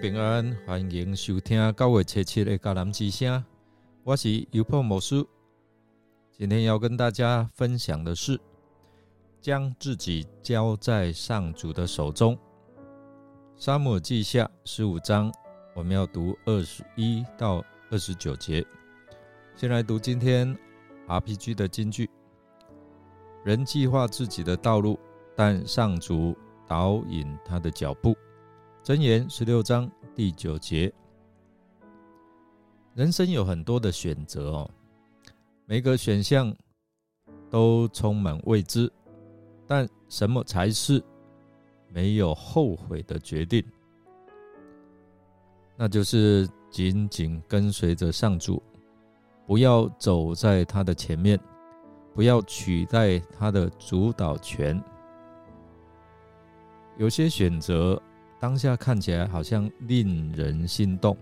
平安，欢迎收听九月七七的迦南之声。我是尤破牧师，今天要跟大家分享的是将自己交在上主的手中。沙漠记下十五章，我们要读二十一到二十九节。先来读今天 RPG 的金句：人计划自己的道路，但上主导引他的脚步。箴言十六章第九节：人生有很多的选择哦，每个选项都充满未知，但什么才是没有后悔的决定？那就是紧紧跟随着上主，不要走在他的前面，不要取代他的主导权。有些选择。当下看起来好像令人心动，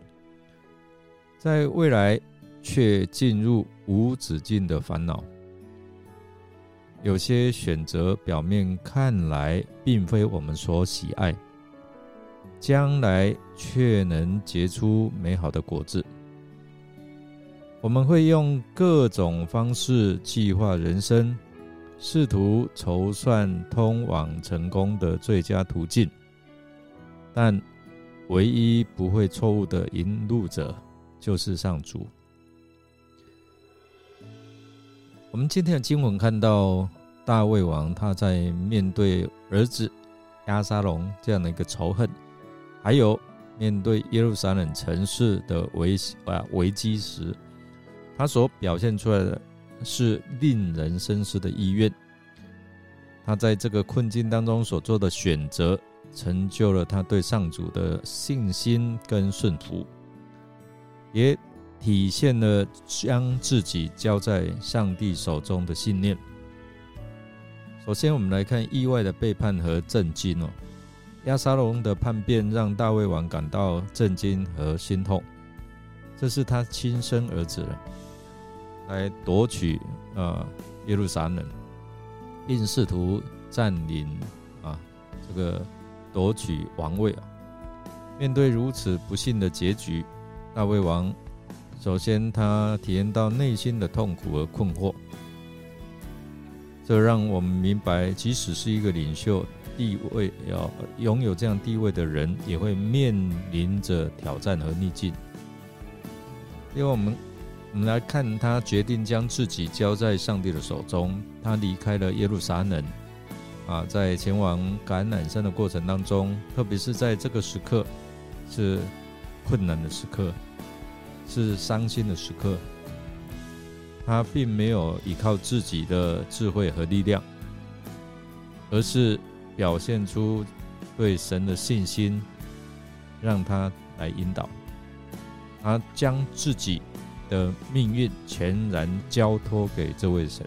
在未来却进入无止境的烦恼。有些选择表面看来并非我们所喜爱，将来却能结出美好的果子。我们会用各种方式计划人生，试图筹算通往成功的最佳途径。但唯一不会错误的引路者就是上主。我们今天的经文看到大卫王他在面对儿子亚沙龙这样的一个仇恨，还有面对耶路撒冷城市的危啊危机时，他所表现出来的是令人深思的意愿。他在这个困境当中所做的选择。成就了他对上主的信心跟顺服，也体现了将自己交在上帝手中的信念。首先，我们来看意外的背叛和震惊哦。亚沙龙的叛变让大卫王感到震惊和心痛，这是他亲生儿子来夺取啊耶路撒冷，并试图占领啊这个。夺取王位啊！面对如此不幸的结局，大卫王首先他体验到内心的痛苦和困惑。这让我们明白，即使是一个领袖地位要拥有这样地位的人，也会面临着挑战和逆境。因为我们我们来看，他决定将自己交在上帝的手中，他离开了耶路撒冷。啊，在前往橄榄山的过程当中，特别是在这个时刻，是困难的时刻，是伤心的时刻。他并没有依靠自己的智慧和力量，而是表现出对神的信心，让他来引导。他将自己的命运全然交托给这位神。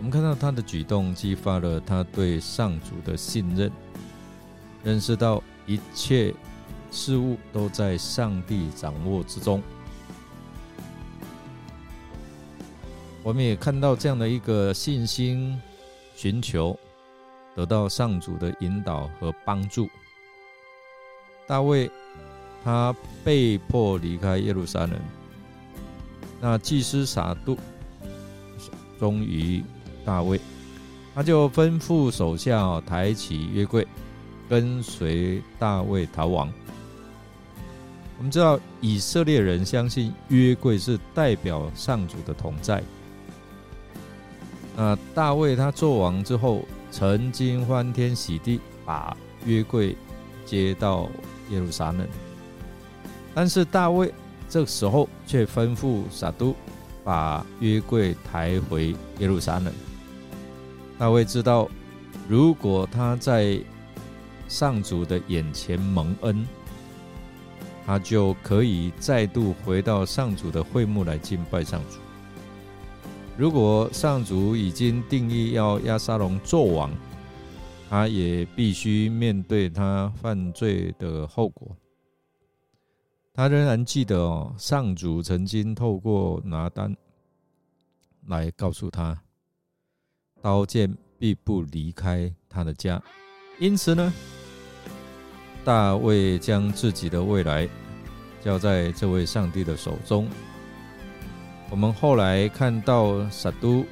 我们看到他的举动激发了他对上主的信任，认识到一切事物都在上帝掌握之中。我们也看到这样的一个信心，寻求得到上主的引导和帮助。大卫他被迫离开耶路撒冷，那祭司撒度终于。大卫，他就吩咐手下抬起约柜，跟随大卫逃亡。我们知道以色列人相信约柜是代表上主的同在。那大卫他做王之后，曾经欢天喜地把约柜接到耶路撒冷，但是大卫这时候却吩咐撒都把约柜抬回耶路撒冷。大卫知道，如果他在上主的眼前蒙恩，他就可以再度回到上主的会幕来敬拜上主。如果上主已经定义要亚沙龙做王，他也必须面对他犯罪的后果。他仍然记得哦，上主曾经透过拿单来告诉他。刀剑必不离开他的家，因此呢，大卫将自己的未来交在这位上帝的手中。我们后来看到撒都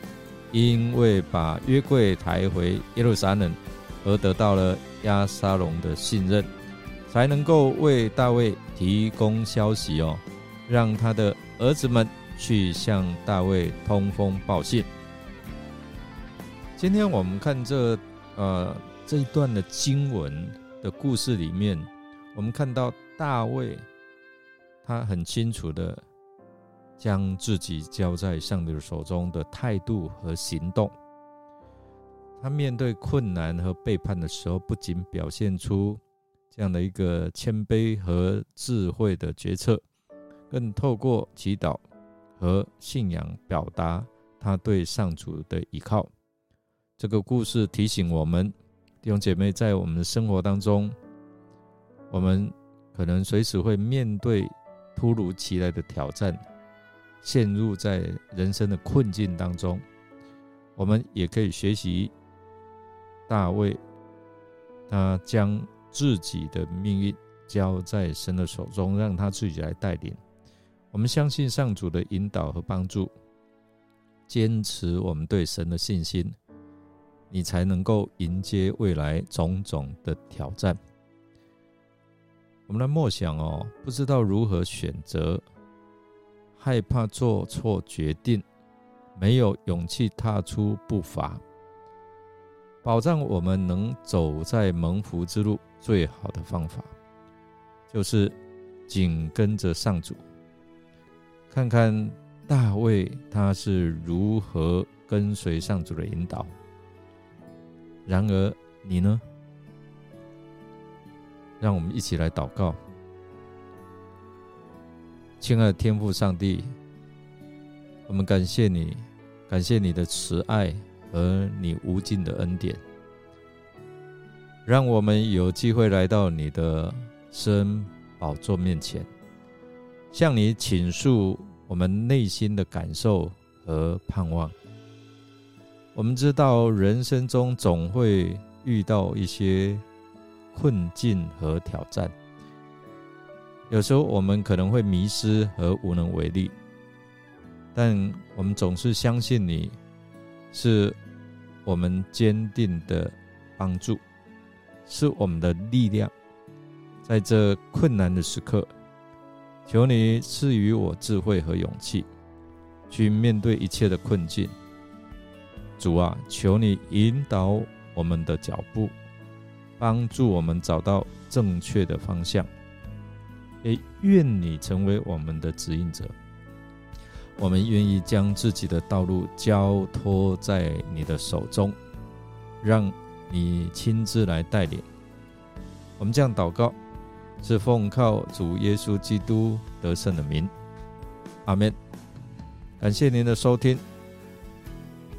因为把约柜抬回耶路撒冷，而得到了亚沙龙的信任，才能够为大卫提供消息哦，让他的儿子们去向大卫通风报信。今天我们看这呃这一段的经文的故事里面，我们看到大卫他很清楚的将自己交在上帝手中的态度和行动。他面对困难和背叛的时候，不仅表现出这样的一个谦卑和智慧的决策，更透过祈祷和信仰表达他对上主的依靠。这个故事提醒我们弟兄姐妹，在我们的生活当中，我们可能随时会面对突如其来的挑战，陷入在人生的困境当中。我们也可以学习大卫，他将自己的命运交在神的手中，让他自己来带领。我们相信上主的引导和帮助，坚持我们对神的信心。你才能够迎接未来种种的挑战。我们的默想哦，不知道如何选择，害怕做错决定，没有勇气踏出步伐。保障我们能走在蒙福之路最好的方法，就是紧跟着上主，看看大卫他是如何跟随上主的引导。然而，你呢？让我们一起来祷告，亲爱的天父上帝，我们感谢你，感谢你的慈爱和你无尽的恩典，让我们有机会来到你的生宝座面前，向你倾诉我们内心的感受和盼望。我们知道，人生中总会遇到一些困境和挑战，有时候我们可能会迷失和无能为力，但我们总是相信你是我们坚定的帮助，是我们的力量。在这困难的时刻，求你赐予我智慧和勇气，去面对一切的困境。主啊，求你引导我们的脚步，帮助我们找到正确的方向。也愿你成为我们的指引者。我们愿意将自己的道路交托在你的手中，让你亲自来带领。我们这样祷告，是奉靠主耶稣基督得胜的名。阿门。感谢您的收听。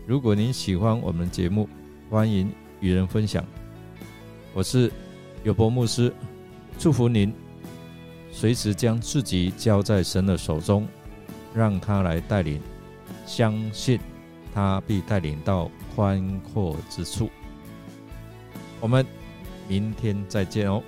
如果您喜欢我们的节目，欢迎与人分享。我是有伯牧师，祝福您随时将自己交在神的手中，让他来带领，相信他必带领到宽阔之处。我们明天再见哦。